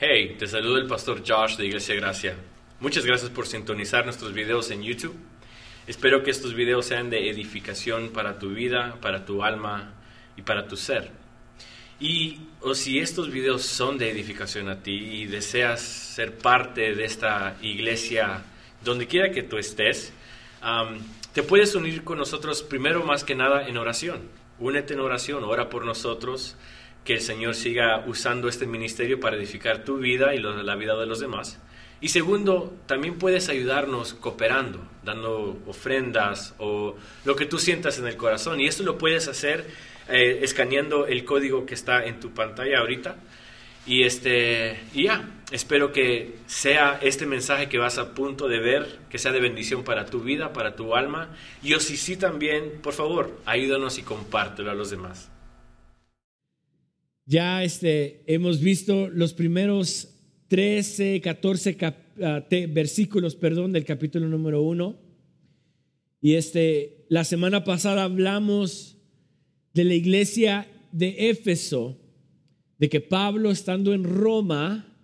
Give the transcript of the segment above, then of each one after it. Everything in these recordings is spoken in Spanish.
Hey, te saluda el pastor Josh de Iglesia Gracia. Muchas gracias por sintonizar nuestros videos en YouTube. Espero que estos videos sean de edificación para tu vida, para tu alma y para tu ser. Y o si estos videos son de edificación a ti y deseas ser parte de esta iglesia donde quiera que tú estés, te puedes unir con nosotros primero más que nada en oración. Únete en oración, ora por nosotros que el Señor siga usando este ministerio para edificar tu vida y la vida de los demás. Y segundo, también puedes ayudarnos cooperando, dando ofrendas o lo que tú sientas en el corazón. Y esto lo puedes hacer eh, escaneando el código que está en tu pantalla ahorita. Y, este, y ya, espero que sea este mensaje que vas a punto de ver, que sea de bendición para tu vida, para tu alma. Y o si sí también, por favor, ayúdanos y compártelo a los demás. Ya este, hemos visto los primeros 13, 14 ah, versículos perdón, del capítulo número 1. Y este, la semana pasada hablamos de la iglesia de Éfeso, de que Pablo estando en Roma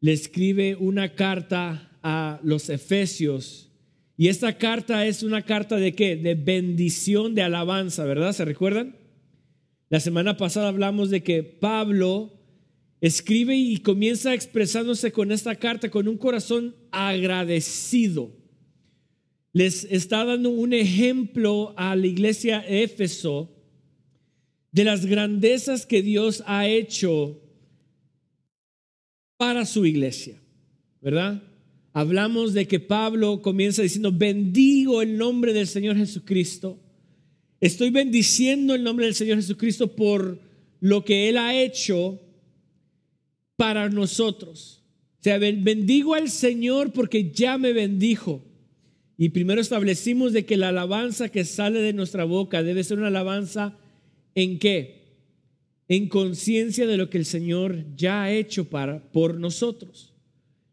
le escribe una carta a los efesios. Y esta carta es una carta de qué? De bendición, de alabanza, ¿verdad? ¿Se recuerdan? La semana pasada hablamos de que Pablo escribe y comienza expresándose con esta carta con un corazón agradecido. Les está dando un ejemplo a la iglesia de Éfeso de las grandezas que Dios ha hecho para su iglesia, ¿verdad? Hablamos de que Pablo comienza diciendo, bendigo el nombre del Señor Jesucristo Estoy bendiciendo el nombre del Señor Jesucristo por lo que Él ha hecho para nosotros. O sea, bendigo al Señor porque ya me bendijo. Y primero establecimos de que la alabanza que sale de nuestra boca debe ser una alabanza en qué? En conciencia de lo que el Señor ya ha hecho para, por nosotros.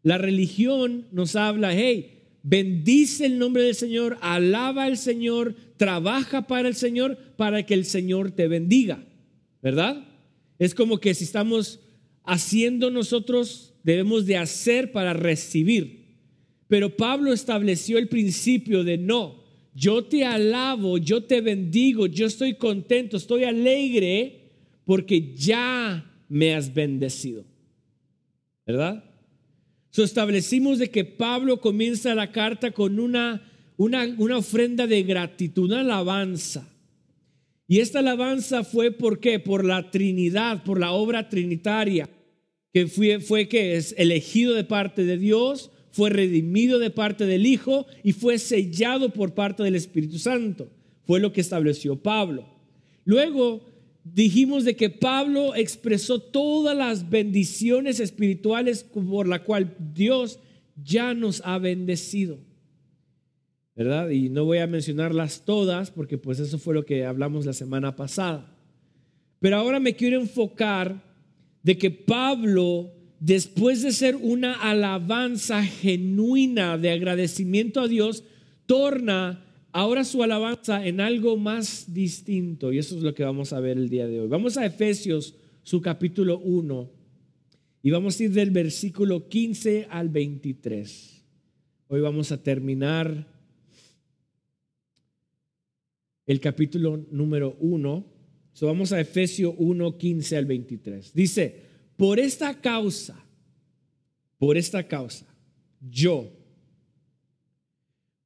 La religión nos habla, hey, bendice el nombre del Señor, alaba al Señor, trabaja para el Señor para que el Señor te bendiga, ¿verdad? Es como que si estamos haciendo nosotros, debemos de hacer para recibir. Pero Pablo estableció el principio de no, yo te alabo, yo te bendigo, yo estoy contento, estoy alegre porque ya me has bendecido, ¿verdad? So establecimos de que Pablo comienza la carta con una, una, una ofrenda de gratitud, una alabanza. Y esta alabanza fue por qué? Por la Trinidad, por la obra trinitaria, que fue, fue que es elegido de parte de Dios, fue redimido de parte del Hijo y fue sellado por parte del Espíritu Santo. Fue lo que estableció Pablo. Luego dijimos de que Pablo expresó todas las bendiciones espirituales por la cual Dios ya nos ha bendecido. ¿Verdad? Y no voy a mencionarlas todas porque pues eso fue lo que hablamos la semana pasada. Pero ahora me quiero enfocar de que Pablo, después de ser una alabanza genuina de agradecimiento a Dios, torna ahora su alabanza en algo más distinto y eso es lo que vamos a ver el día de hoy. Vamos a Efesios, su capítulo 1 y vamos a ir del versículo 15 al 23. Hoy vamos a terminar el capítulo número 1. So vamos a Efesios 1, 15 al 23. Dice, por esta causa, por esta causa, yo,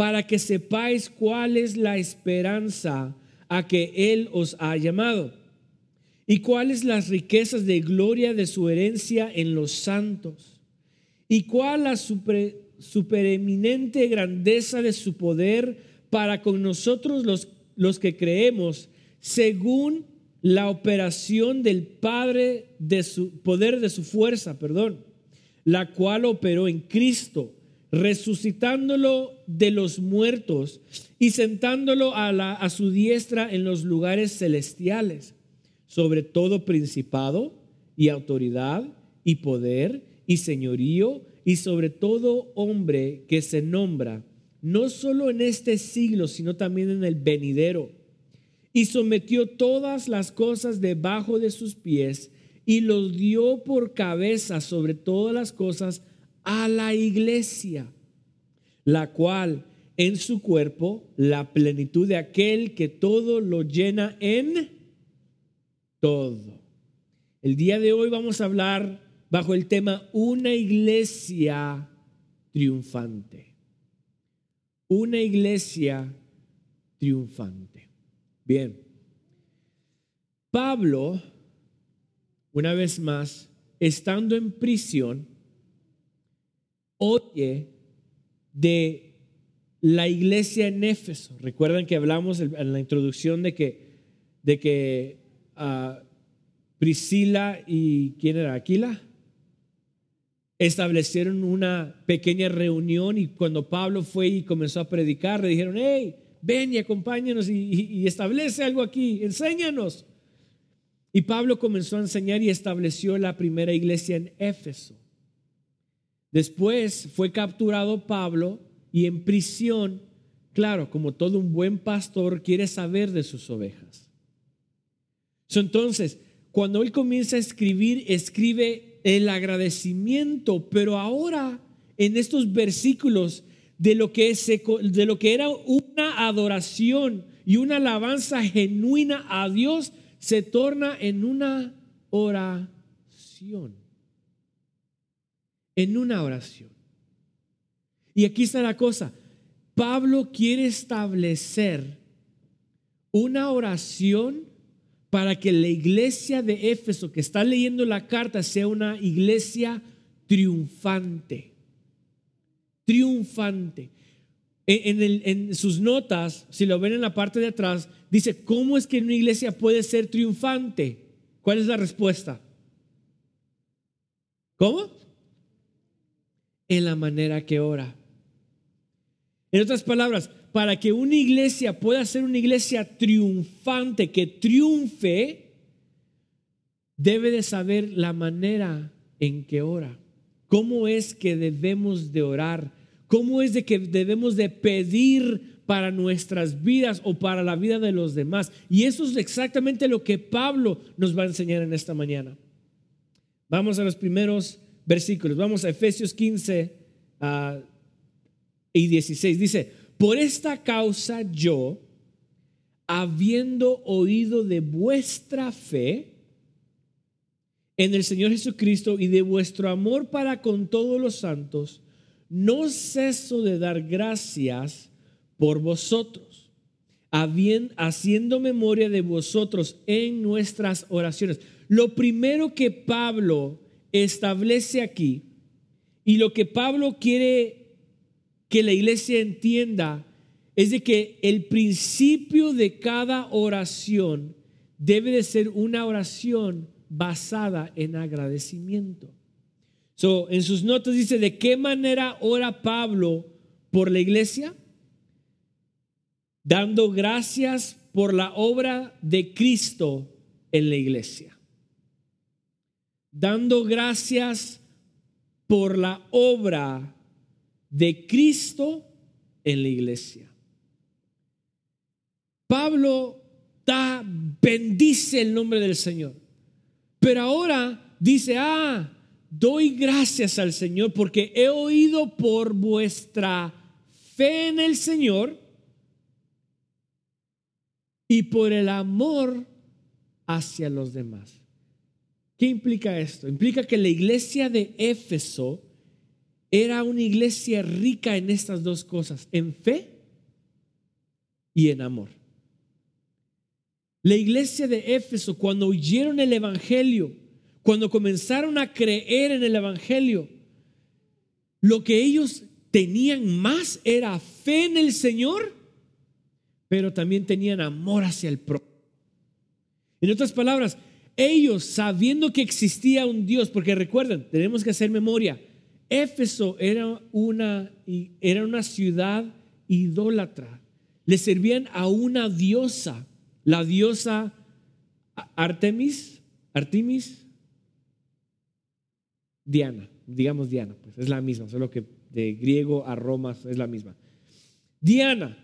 para que sepáis cuál es la esperanza a que Él os ha llamado y cuáles las riquezas de gloria de su herencia en los santos y cuál la supereminente grandeza de su poder para con nosotros los, que creemos según la operación del Padre de su poder de su fuerza, perdón la cual operó en Cristo, resucitándolo de los muertos y sentándolo a, la, a su diestra en los lugares celestiales, sobre todo principado y autoridad y poder y señorío y sobre todo hombre que se nombra, no solo en este siglo, sino también en el venidero. Y sometió todas las cosas debajo de sus pies y los dio por cabeza sobre todas las cosas a la iglesia, la cual en su cuerpo la plenitud de aquel que todo lo llena en todo. El día de hoy vamos a hablar bajo el tema una iglesia triunfante. Una iglesia triunfante. Bien. Pablo, una vez más, estando en prisión, oye de la iglesia en Éfeso. Recuerdan que hablamos en la introducción de que, de que ah, Priscila y ¿quién era? Aquila establecieron una pequeña reunión y cuando Pablo fue y comenzó a predicar, le dijeron, hey, ven y acompáñanos y, establece algo aquí, enséñanos. Y Pablo comenzó a enseñar y estableció la primera iglesia en Éfeso. Después fue capturado Pablo y en prisión, claro, como todo un buen pastor quiere saber de sus ovejas. Entonces, cuando él comienza a escribir, escribe el agradecimiento, pero ahora en estos versículos de lo que, de lo que era una adoración y una alabanza genuina a Dios, se torna en una oración. En una oración. Y aquí está la cosa. Pablo quiere establecer una oración para que la iglesia de Éfeso que está leyendo la carta sea una iglesia triunfante. Triunfante. En, sus notas, si lo ven en la parte de atrás, dice, ¿cómo es que una iglesia puede ser triunfante? ¿Cuál es la respuesta? ¿Cómo? En la manera que ora. En otras palabras, para que una iglesia pueda ser una iglesia triunfante, que triunfe, debe de saber la manera en que ora. ¿Cómo es que debemos de orar? ¿Cómo es de que debemos de pedir para nuestras vidas o para la vida de los demás? Y eso es exactamente lo que Pablo nos va a enseñar en esta mañana. Vamos a los primeros versículos. Vamos a Efesios 15 ah, y 16. Dice, por esta causa yo, habiendo oído de vuestra fe en el Señor Jesucristo y de vuestro amor para con todos los santos, no ceso de dar gracias por vosotros, haciendo memoria de vosotros en nuestras oraciones. Lo primero que Pablo establece aquí y lo que Pablo quiere que la iglesia entienda es de que el principio de cada oración debe de ser una oración basada en agradecimiento. So, en sus notas dice, ¿de qué manera ora Pablo por la iglesia? Dando gracias por la obra de Cristo en la iglesia. Dando gracias por la obra de Cristo en la iglesia. Pablo da, bendice el nombre del Señor. Pero ahora dice, ah, doy gracias al Señor porque he oído por vuestra fe en el Señor y por el amor hacia los demás. ¿Qué implica esto? Implica que la iglesia de Éfeso era una iglesia rica en estas dos cosas, en fe y en amor. La iglesia de Éfeso, cuando oyeron el Evangelio, cuando comenzaron a creer en el Evangelio, lo que ellos tenían más era fe en el Señor, pero también tenían amor hacia el prójimo. En otras palabras, ellos sabiendo que existía un Dios, porque recuerden, tenemos que hacer memoria, Éfeso era una, era una ciudad idólatra. Le servían a una diosa, la diosa Artemis, Artemis, Diana, digamos Diana, pues es la misma, solo que de griego a Roma es la misma. Diana,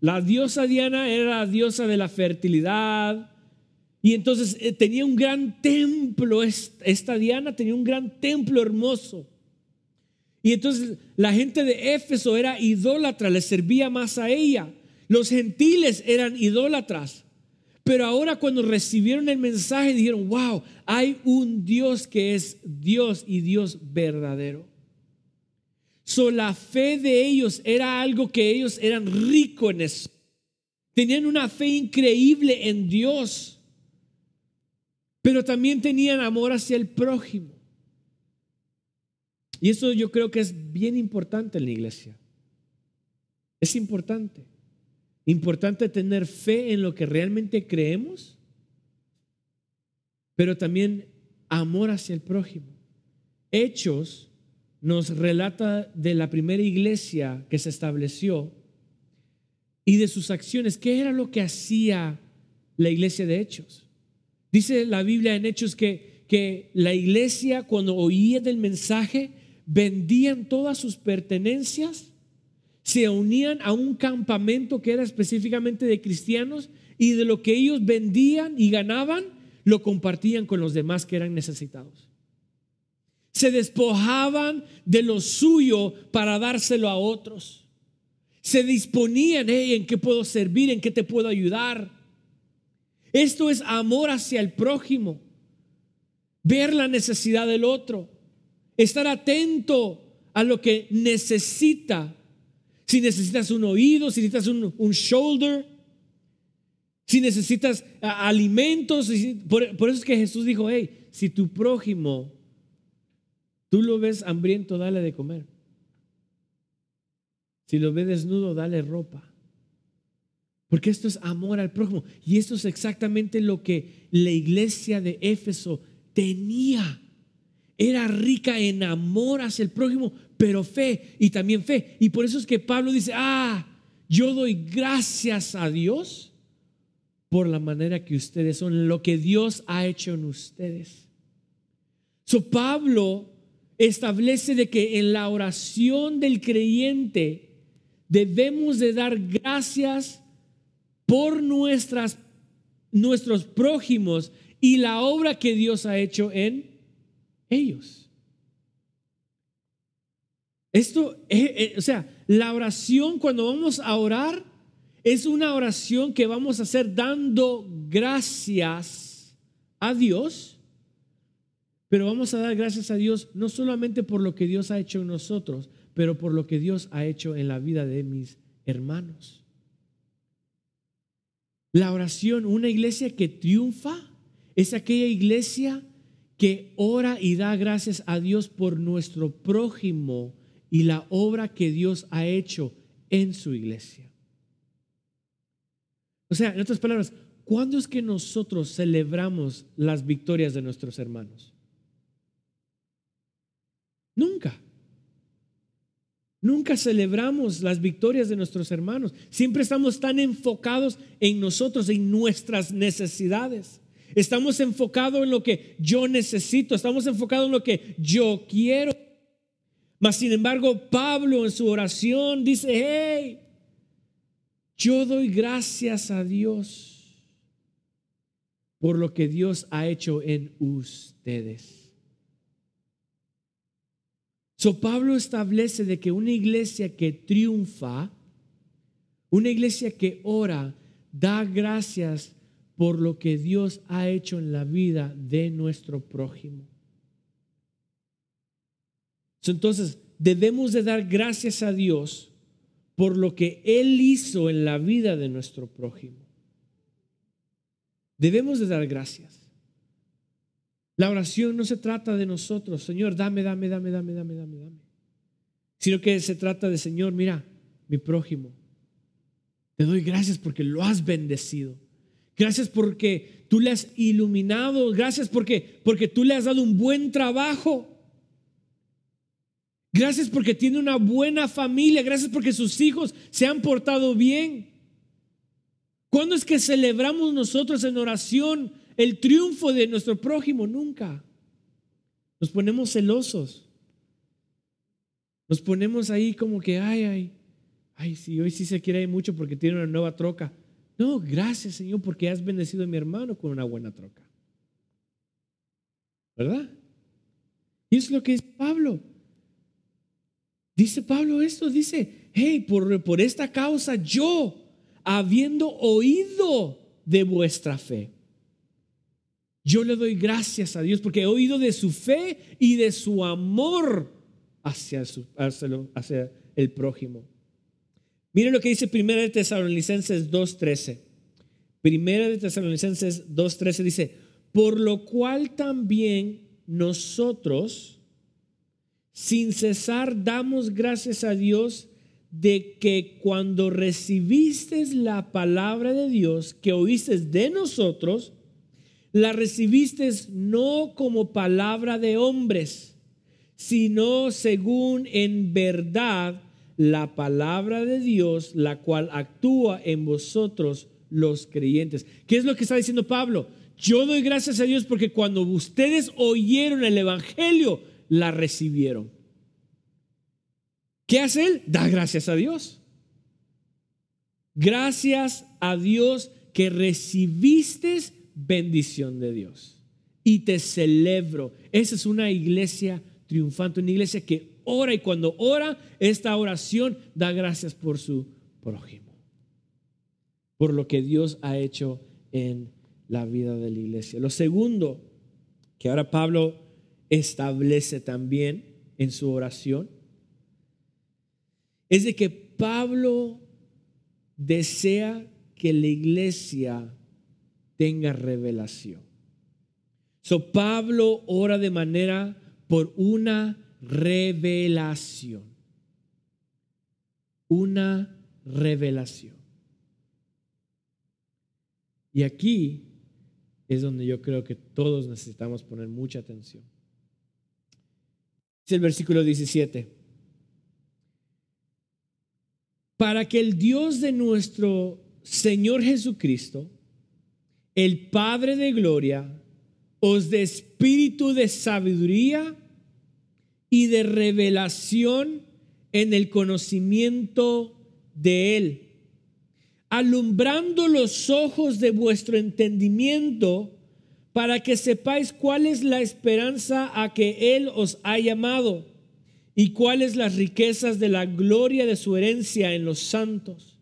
la diosa Diana era la diosa de la fertilidad, y entonces eh, tenía un gran templo, esta Diana tenía un gran templo hermoso. Y entonces la gente de Éfeso era idólatra, le servía más a ella. Los gentiles eran idólatras. Pero ahora cuando recibieron el mensaje dijeron, wow, hay un Dios que es Dios y Dios verdadero. So, la fe de ellos era algo que ellos eran ricos en eso. Tenían una fe increíble en Dios, pero también tenían amor hacia el prójimo. Y eso yo creo que es bien importante en la iglesia. Es importante. Importante tener fe en lo que realmente creemos, pero también amor hacia el prójimo. Hechos nos relata de la primera iglesia que se estableció y de sus acciones. ¿Qué era lo que hacía la iglesia de Hechos? Dice la Biblia en Hechos que, que la iglesia cuando oía del mensaje vendían todas sus pertenencias, se unían a un campamento que era específicamente de cristianos y de lo que ellos vendían y ganaban, lo compartían con los demás que eran necesitados. Se despojaban de lo suyo para dárselo a otros. Se disponían, en qué puedo servir, en qué te puedo ayudar. Esto es amor hacia el prójimo. Ver la necesidad del otro estar atento a lo que necesita. Si necesitas un oído, si necesitas un, shoulder, si necesitas alimentos. por, eso es que Jesús dijo, hey, si tu prójimo, tú lo ves hambriento, dale de comer. Si lo ves desnudo, dale ropa. Porque esto es amor al prójimo. Y esto es exactamente lo que la iglesia de Éfeso tenía. Era rica en amor hacia el prójimo, pero fe y también fe. Y por eso es que Pablo dice, ah, yo doy gracias a Dios por la manera que ustedes son, lo que Dios ha hecho en ustedes. So Pablo establece de que en la oración del creyente debemos de dar gracias por nuestras, nuestros prójimos y la obra que Dios ha hecho en ellos. Esto, o sea, la oración cuando vamos a orar es una oración que vamos a hacer dando gracias a Dios, pero vamos a dar gracias a Dios no solamente por lo que Dios ha hecho en nosotros, pero por lo que Dios ha hecho en la vida de mis hermanos. La oración, una iglesia que triunfa, es aquella iglesia que ora y da gracias a Dios por nuestro prójimo y la obra que Dios ha hecho en su iglesia. O sea, en otras palabras, ¿cuándo es que nosotros celebramos las victorias de nuestros hermanos? Nunca. Nunca celebramos las victorias de nuestros hermanos. Siempre estamos tan enfocados en nosotros, en nuestras necesidades. Estamos enfocados en lo que yo necesito, estamos enfocados en lo que yo quiero. Mas sin embargo, Pablo en su oración dice, hey, yo doy gracias a Dios por lo que Dios ha hecho en ustedes. Pablo establece de que una iglesia que triunfa, una iglesia que ora, da gracias por lo que Dios ha hecho en la vida de nuestro prójimo. Entonces, debemos de dar gracias a Dios por lo que Él hizo en la vida de nuestro prójimo. Debemos de dar gracias. La oración no se trata de nosotros, Señor, dame, dame, dame, dame, dame, dame, dame. Sino que se trata de, Señor, mira, mi prójimo, te doy gracias porque lo has bendecido. Gracias porque tú le has iluminado. Gracias porque, porque tú le has dado un buen trabajo. Gracias porque tiene una buena familia. Gracias porque sus hijos se han portado bien. ¿Cuándo es que celebramos nosotros en oración el triunfo de nuestro prójimo? Nunca. Nos ponemos celosos. Nos ponemos ahí como que, ay, ay, ay, sí, hoy sí se quiere mucho porque tiene una nueva troca. No, gracias Señor porque has bendecido a mi hermano con una buena troca. ¿Verdad? Y es lo que es Pablo. Dice Pablo esto, dice, hey, por, por esta causa yo, habiendo oído de vuestra fe, yo le doy gracias a Dios porque he oído de su fe y de su amor hacia, su, hacia, el prójimo. Miren lo que dice Primera de Tesalonicenses 2.13. Primera de Tesalonicenses 2.13 dice, por lo cual también nosotros, sin cesar damos gracias a Dios de que cuando recibiste la palabra de Dios que oíste de nosotros, la recibiste no como palabra de hombres, sino según en verdad la palabra de Dios, la cual actúa en vosotros los creyentes. ¿Qué es lo que está diciendo Pablo? Yo doy gracias a Dios porque cuando ustedes oyeron el Evangelio, la recibieron. ¿Qué hace él? Da gracias a Dios. Gracias a Dios que recibiste bendición de Dios. Y te celebro. Esa es una iglesia triunfante, una iglesia que ora y cuando ora, esta oración da gracias por su prójimo. Por lo que Dios ha hecho en la vida de la iglesia. Lo segundo que ahora Pablo establece también en su oración es de que Pablo desea que la iglesia tenga revelación. So Pablo ora de manera por una revelación. Una revelación. Y aquí es donde yo creo que todos necesitamos poner mucha atención. Es el versículo 17. Para que el Dios de nuestro Señor Jesucristo, el Padre de Gloria, os dé espíritu de sabiduría y de revelación en el conocimiento de Él alumbrando los ojos de vuestro entendimiento para que sepáis cuál es la esperanza a que Él os ha llamado y cuáles las riquezas de la gloria de su herencia en los santos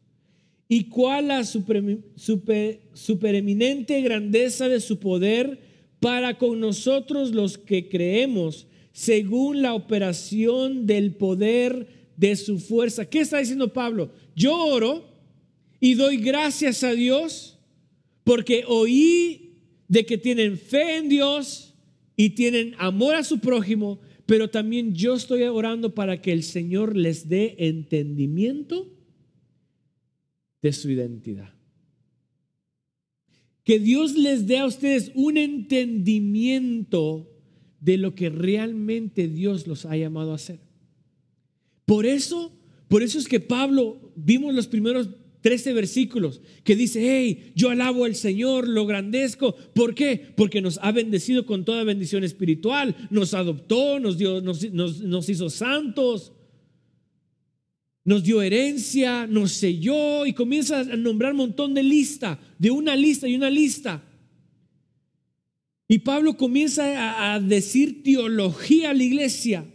y cuál la supereminente grandeza de su poder para con nosotros los que creemos según la operación del poder de su fuerza. ¿Qué está diciendo Pablo? Yo oro y doy gracias a Dios porque oí de que tienen fe en Dios y tienen amor a su prójimo, pero también yo estoy orando para que el Señor les dé entendimiento de su identidad. Que Dios les dé a ustedes un entendimiento de lo que realmente Dios los ha llamado a hacer. Por eso, por eso es que Pablo, vimos los primeros 13 versículos que dice, hey, yo alabo al Señor, lo grandezco. ¿Por qué? Porque nos ha bendecido con toda bendición espiritual, nos adoptó, nos, dio, nos, hizo santos, nos dio herencia, nos selló y comienza a nombrar un montón de lista, de una lista y una lista. Y Pablo comienza a decir teología a la iglesia.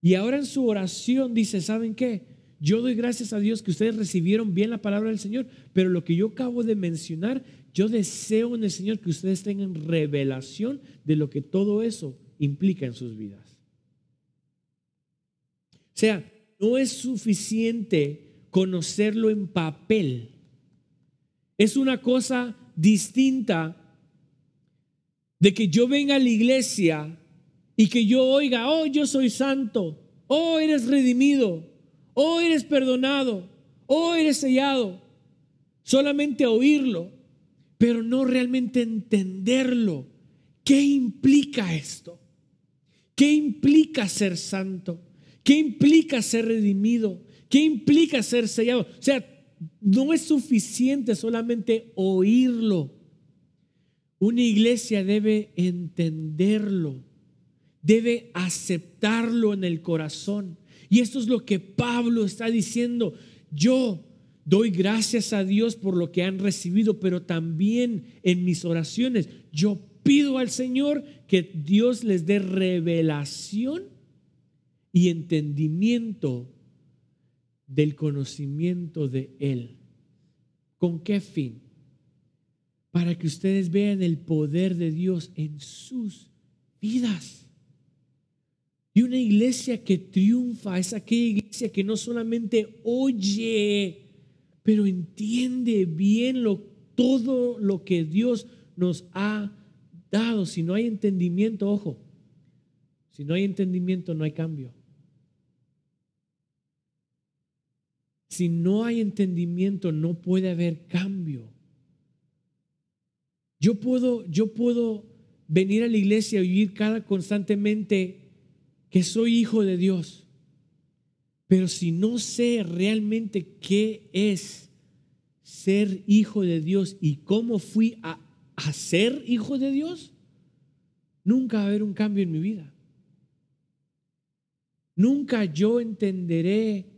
Y ahora en su oración dice, ¿saben qué? Yo doy gracias a Dios que ustedes recibieron bien la palabra del Señor, pero lo que yo acabo de mencionar, yo deseo en el Señor que ustedes tengan revelación de lo que todo eso implica en sus vidas. O sea, no es suficiente conocerlo en papel. Es una cosa distinta de que yo venga a la iglesia y que yo oiga, oh, yo soy santo, oh, eres redimido, oh eres perdonado, oh eres sellado. Solamente oírlo, pero no realmente entenderlo. ¿Qué implica esto? ¿Qué implica ser santo? ¿Qué implica ser redimido? ¿Qué implica ser sellado? O sea, no es suficiente solamente oírlo. Una iglesia debe entenderlo, debe aceptarlo en el corazón. Y esto es lo que Pablo está diciendo. Yo doy gracias a Dios por lo que han recibido, pero también en mis oraciones yo pido al Señor que Dios les dé revelación y entendimiento del conocimiento de Él. ¿Con qué fin? Para que ustedes vean el poder de Dios en sus vidas. Y una iglesia que triunfa es aquella iglesia que no solamente oye, pero entiende bien lo, todo lo que Dios nos ha dado. Si no hay entendimiento, ojo, si no hay entendimiento no hay cambio. Si no hay entendimiento, no puede haber cambio. Yo puedo, yo puedo venir a la iglesia y oír cada constantemente que soy hijo de Dios. Pero si no sé realmente qué es ser hijo de Dios y cómo fui a, a ser hijo de Dios, nunca va a haber un cambio en mi vida. Nunca yo entenderé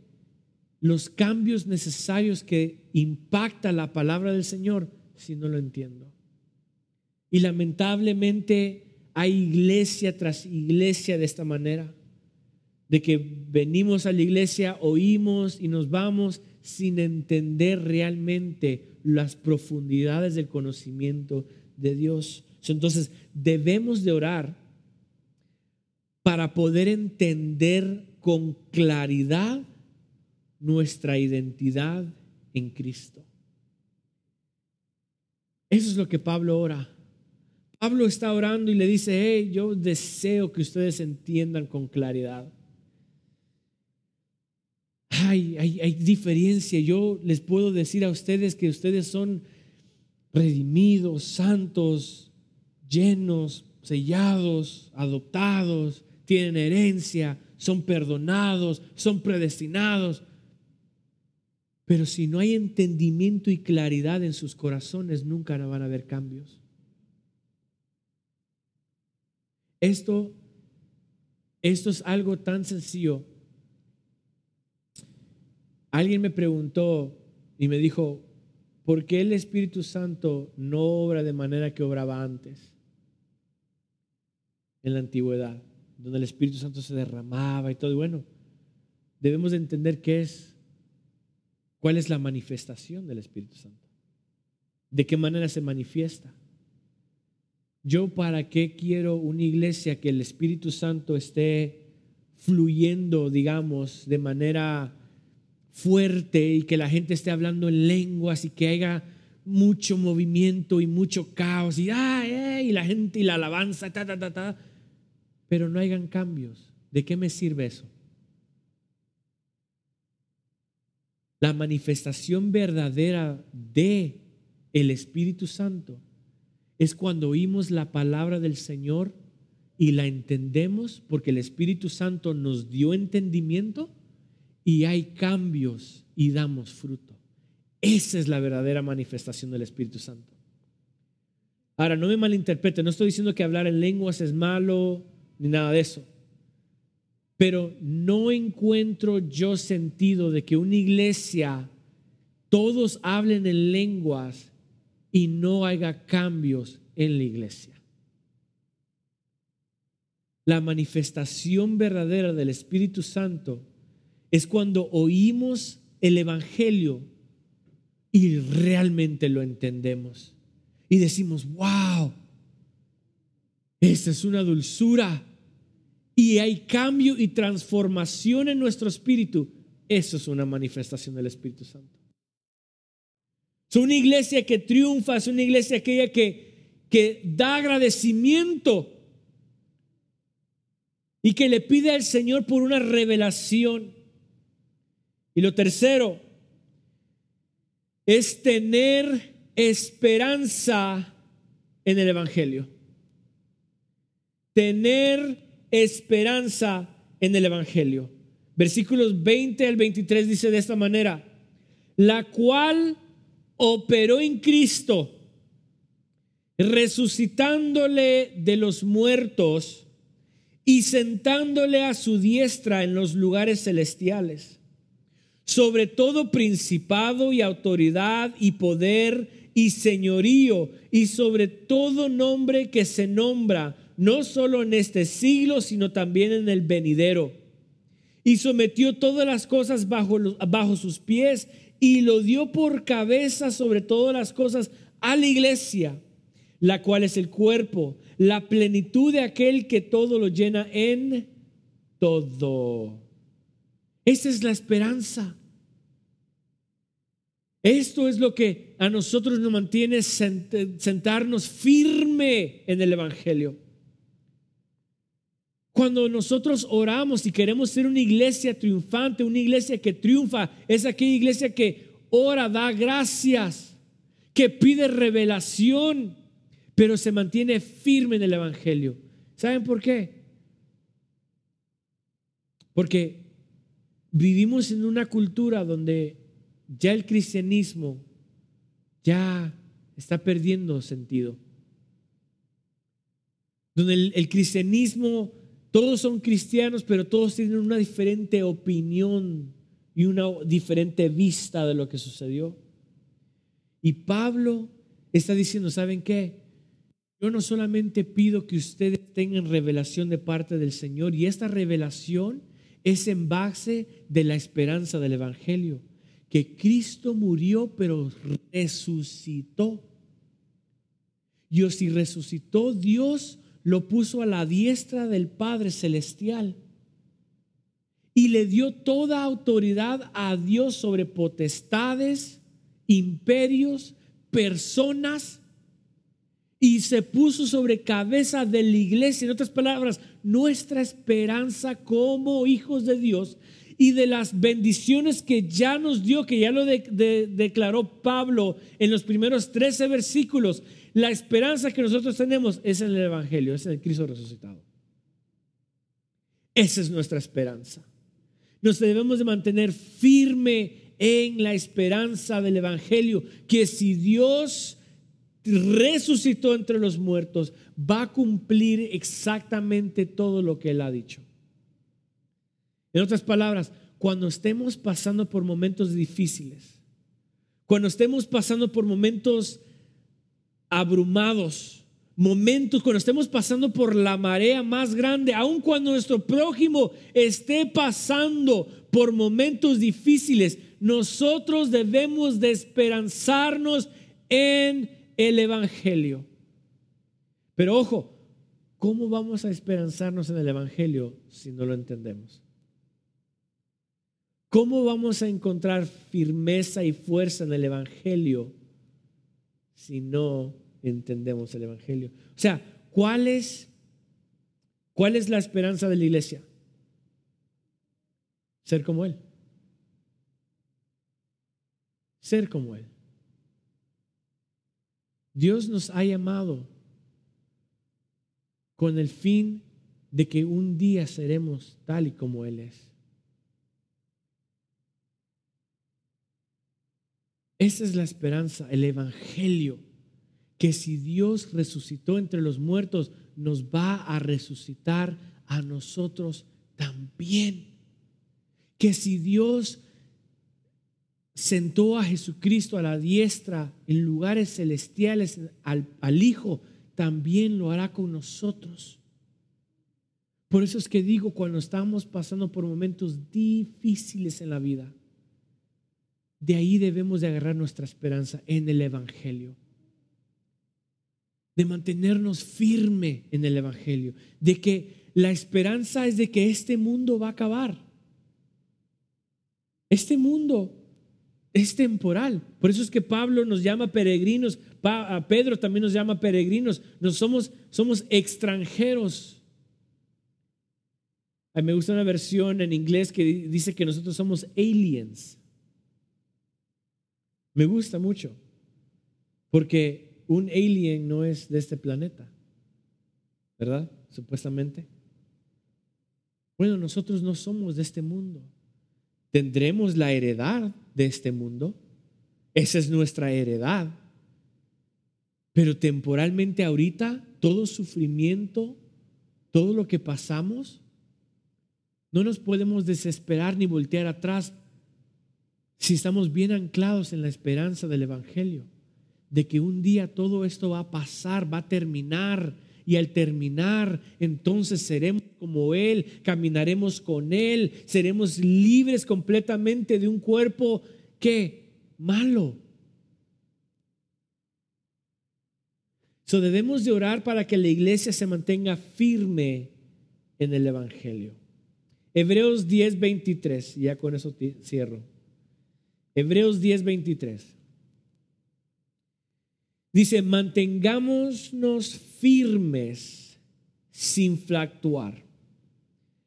los cambios necesarios que impacta la palabra del Señor si no lo entiendo. Y lamentablemente hay iglesia tras iglesia de esta manera, de que venimos a la iglesia, oímos y nos vamos sin entender realmente las profundidades del conocimiento de Dios. Entonces debemos de orar para poder entender con claridad nuestra identidad en Cristo. Eso es lo que Pablo ora. Pablo está orando y le dice, hey, yo deseo que ustedes entiendan con claridad. Hay, hay, hay diferencia. Yo les puedo decir a ustedes que ustedes son redimidos, santos, llenos, sellados, adoptados, tienen herencia, son perdonados, son predestinados. Pero si no hay entendimiento y claridad en sus corazones, nunca van a haber cambios. Esto, esto es algo tan sencillo. Alguien me preguntó y me dijo, ¿por qué el Espíritu Santo no obra de manera que obraba antes? En la antigüedad, donde el Espíritu Santo se derramaba y todo. Y bueno, debemos de entender qué es ¿Cuál es la manifestación del Espíritu Santo? ¿De qué manera se manifiesta? Yo para qué quiero una iglesia que el Espíritu Santo esté fluyendo, digamos, de manera fuerte y que la gente esté hablando en lenguas y que haya mucho movimiento y mucho caos y, y la gente y la alabanza, ta, ta, ta, ta, pero no hayan cambios. ¿De qué me sirve eso? La manifestación verdadera de el Espíritu Santo es cuando oímos la palabra del Señor y la entendemos porque el Espíritu Santo nos dio entendimiento y hay cambios y damos fruto. Esa es la verdadera manifestación del Espíritu Santo. Ahora, no me malinterprete, no estoy diciendo que hablar en lenguas es malo ni nada de eso. Pero no encuentro yo sentido de que una iglesia todos hablen en lenguas y no haya cambios en la iglesia. La manifestación verdadera del Espíritu Santo es cuando oímos el Evangelio y realmente lo entendemos. Y decimos, wow, esta es una dulzura y hay cambio y transformación en nuestro espíritu, eso es una manifestación del Espíritu Santo. Es una iglesia que triunfa, es una iglesia aquella que, que da agradecimiento y que le pide al Señor por una revelación. Y lo tercero es tener esperanza en el Evangelio. Tener esperanza en el Evangelio. Versículos 20 al 23 dice de esta manera, la cual operó en Cristo, resucitándole de los muertos y sentándole a su diestra en los lugares celestiales, sobre todo principado y autoridad y poder y señorío y sobre todo nombre que se nombra, no solo en este siglo, sino también en el venidero. Y sometió todas las cosas bajo, bajo sus pies y lo dio por cabeza sobre todas las cosas a la iglesia, la cual es el cuerpo, la plenitud de aquel que todo lo llena en todo. Esa es la esperanza. Esto es lo que a nosotros nos mantiene sentarnos firme en el Evangelio. Cuando nosotros oramos y queremos ser una iglesia triunfante, una iglesia que triunfa, es aquella iglesia que ora, da gracias, que pide revelación, pero se mantiene firme en el Evangelio. ¿Saben por qué? Porque vivimos en una cultura donde ya el cristianismo ya está perdiendo sentido. Donde el, cristianismo, todos son cristianos, pero todos tienen una diferente opinión y una diferente vista de lo que sucedió. Y Pablo está diciendo, ¿saben qué? Yo no solamente pido que ustedes tengan revelación de parte del Señor, y esta revelación es en base de la esperanza del Evangelio que Cristo murió pero resucitó. Y si resucitó, Dios lo puso a la diestra del Padre Celestial y le dio toda autoridad a Dios sobre potestades, imperios, personas y se puso sobre cabeza de la iglesia. En otras palabras, nuestra esperanza como hijos de Dios y de las bendiciones que ya nos dio, que ya lo declaró Pablo en los primeros 13 versículos, la esperanza que nosotros tenemos es en el Evangelio, es en el Cristo resucitado. Esa es nuestra esperanza. Nos debemos de mantener firme en la esperanza del Evangelio, que si Dios resucitó entre los muertos, va a cumplir exactamente todo lo que Él ha dicho. En otras palabras, cuando estemos pasando por momentos difíciles, cuando estemos pasando por momentos abrumados, momentos cuando estemos pasando por la marea más grande, aun cuando nuestro prójimo esté pasando por momentos difíciles, nosotros debemos de esperanzarnos en el Evangelio. Pero ojo, ¿cómo vamos a esperanzarnos en el Evangelio si no lo entendemos? ¿Cómo vamos a encontrar firmeza y fuerza en el Evangelio si no entendemos el Evangelio? O sea, ¿cuál es, cuál es la esperanza de la iglesia? Ser como Él. Ser como Él. Dios nos ha llamado con el fin de que un día seremos tal y como Él es. Esa es la esperanza, el Evangelio, que si Dios resucitó entre los muertos, nos va a resucitar a nosotros también. Que si Dios sentó a Jesucristo a la diestra en lugares celestiales al, Hijo, también lo hará con nosotros. Por eso es que digo, cuando estamos pasando por momentos difíciles en la vida, de ahí debemos de agarrar nuestra esperanza en el Evangelio. De mantenernos firme en el Evangelio. De que la esperanza es de que este mundo va a acabar. Este mundo es temporal. Por eso es que Pablo nos llama peregrinos. A Pedro también nos llama peregrinos. Nos somos, somos extranjeros. A mí me gusta una versión en inglés que dice que nosotros somos aliens. Me gusta mucho, porque un alien no es de este planeta, ¿verdad? Supuestamente. Bueno, nosotros no somos de este mundo. Tendremos la heredad de este mundo. Esa es nuestra heredad. Pero temporalmente ahorita, todo sufrimiento, todo lo que pasamos, no nos podemos desesperar ni voltear atrás si estamos bien anclados en la esperanza del Evangelio, de que un día todo esto va a pasar, va a terminar, y al terminar entonces seremos como Él, caminaremos con Él, seremos libres completamente de un cuerpo que malo. So debemos de orar para que la iglesia se mantenga firme en el Evangelio. Hebreos 10, 23, ya con eso cierro. Hebreos 10, 23. Dice, mantengámonos firmes sin fluctuar.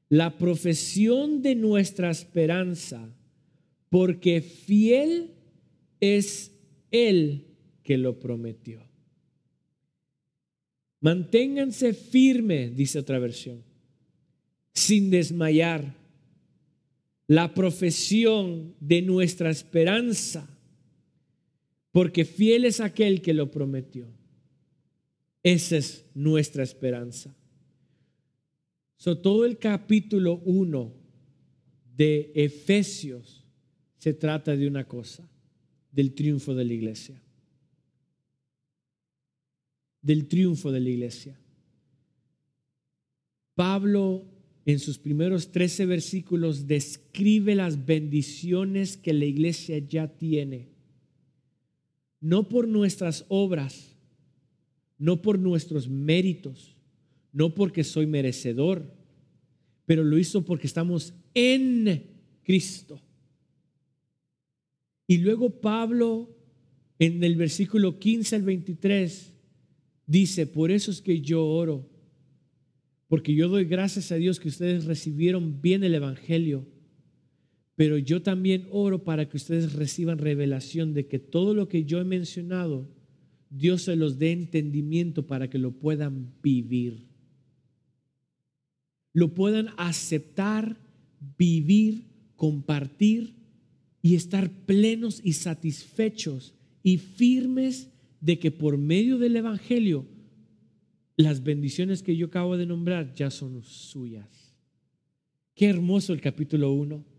La profesión de nuestra esperanza, porque fiel es Él que lo prometió. Manténganse firme, dice otra versión sin desmayar. La profesión de nuestra esperanza, porque fiel es aquel que lo prometió. Esa es nuestra esperanza. So, todo el capítulo 1 de Efesios se trata de una cosa, del triunfo de la iglesia. Del triunfo de la iglesia. Pablo en sus primeros 13 versículos describe las bendiciones que la iglesia ya tiene. No por nuestras obras, no por nuestros méritos, no porque soy merecedor, pero lo hizo porque estamos en Cristo. Y luego Pablo en el versículo 15 al 23 dice, por eso es que yo oro porque yo doy gracias a Dios que ustedes recibieron bien el Evangelio, pero yo también oro para que ustedes reciban revelación de que todo lo que yo he mencionado, Dios se los dé entendimiento para que lo puedan vivir. Lo puedan aceptar, vivir, compartir y estar plenos y satisfechos y firmes de que por medio del Evangelio las bendiciones que yo acabo de nombrar ya son suyas. Qué hermoso el capítulo 1.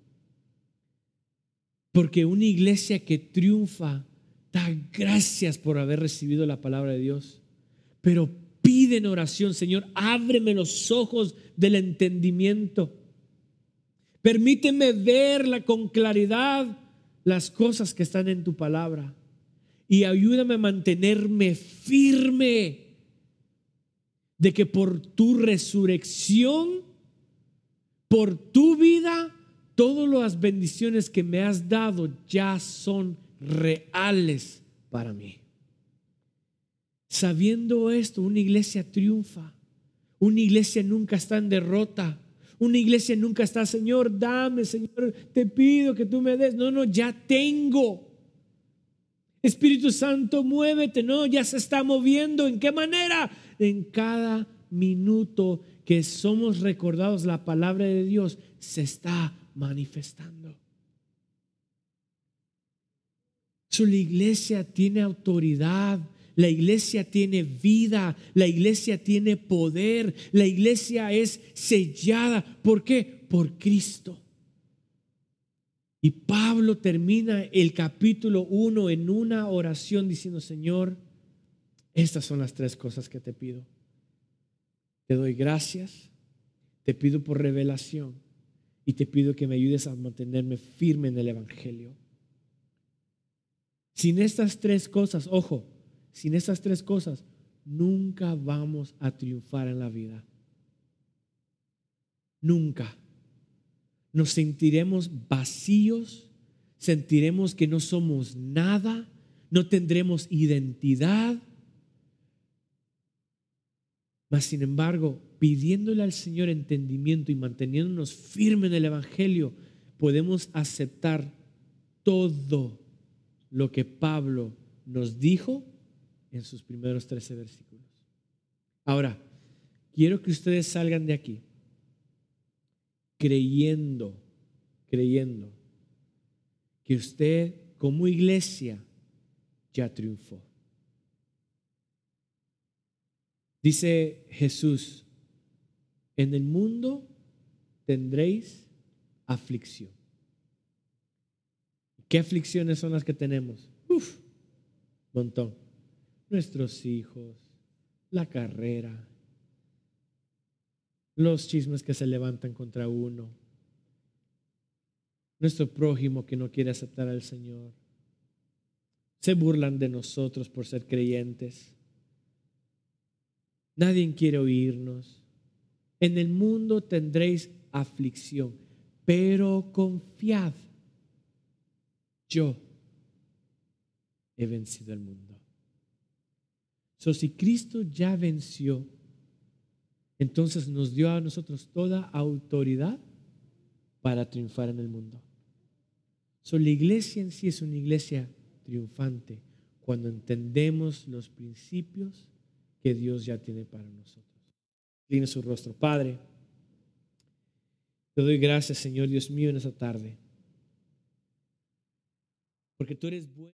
Porque una iglesia que triunfa da gracias por haber recibido la palabra de Dios. Pero pide en oración, Señor, ábreme los ojos del entendimiento. Permíteme verla con claridad las cosas que están en tu palabra. Y ayúdame a mantenerme firme de que por tu resurrección, por tu vida, todas las bendiciones que me has dado ya son reales para mí. Sabiendo esto, una iglesia triunfa. Una iglesia nunca está en derrota. Una iglesia nunca está, Señor, dame, Señor, te pido que tú me des. No, no, ya tengo. Espíritu Santo, muévete. No, ya se está moviendo. ¿En qué manera? en cada minuto que somos recordados, la palabra de Dios se está manifestando. La iglesia tiene autoridad, la iglesia tiene vida, la iglesia tiene poder, la iglesia es sellada. ¿Por qué? Por Cristo. Y Pablo termina el capítulo 1 en una oración diciendo, Señor, estas son las tres cosas que te pido. Te doy gracias, te pido por revelación y te pido que me ayudes a mantenerme firme en el Evangelio. Sin estas tres cosas, ojo, sin estas tres cosas, nunca vamos a triunfar en la vida. Nunca. Nos sentiremos vacíos, sentiremos que no somos nada, no tendremos identidad mas, sin embargo, pidiéndole al Señor entendimiento y manteniéndonos firmes en el Evangelio, podemos aceptar todo lo que Pablo nos dijo en sus primeros 13 versículos. Ahora, quiero que ustedes salgan de aquí creyendo, creyendo que usted como iglesia ya triunfó. Dice Jesús, en el mundo tendréis aflicción. ¿Qué aflicciones son las que tenemos? Uf, montón. Nuestros hijos, la carrera, los chismes que se levantan contra uno, nuestro prójimo que no quiere aceptar al Señor. Se burlan de nosotros por ser creyentes. Nadie quiere oírnos. En el mundo tendréis aflicción, pero confiad. Yo he vencido el mundo. So, si Cristo ya venció, entonces nos dio a nosotros toda autoridad para triunfar en el mundo. So, la iglesia en sí es una iglesia triunfante cuando entendemos los principios que Dios ya tiene para nosotros. Tiene su rostro. Padre, te doy gracias, Señor Dios mío, en esa tarde. Porque tú eres bueno.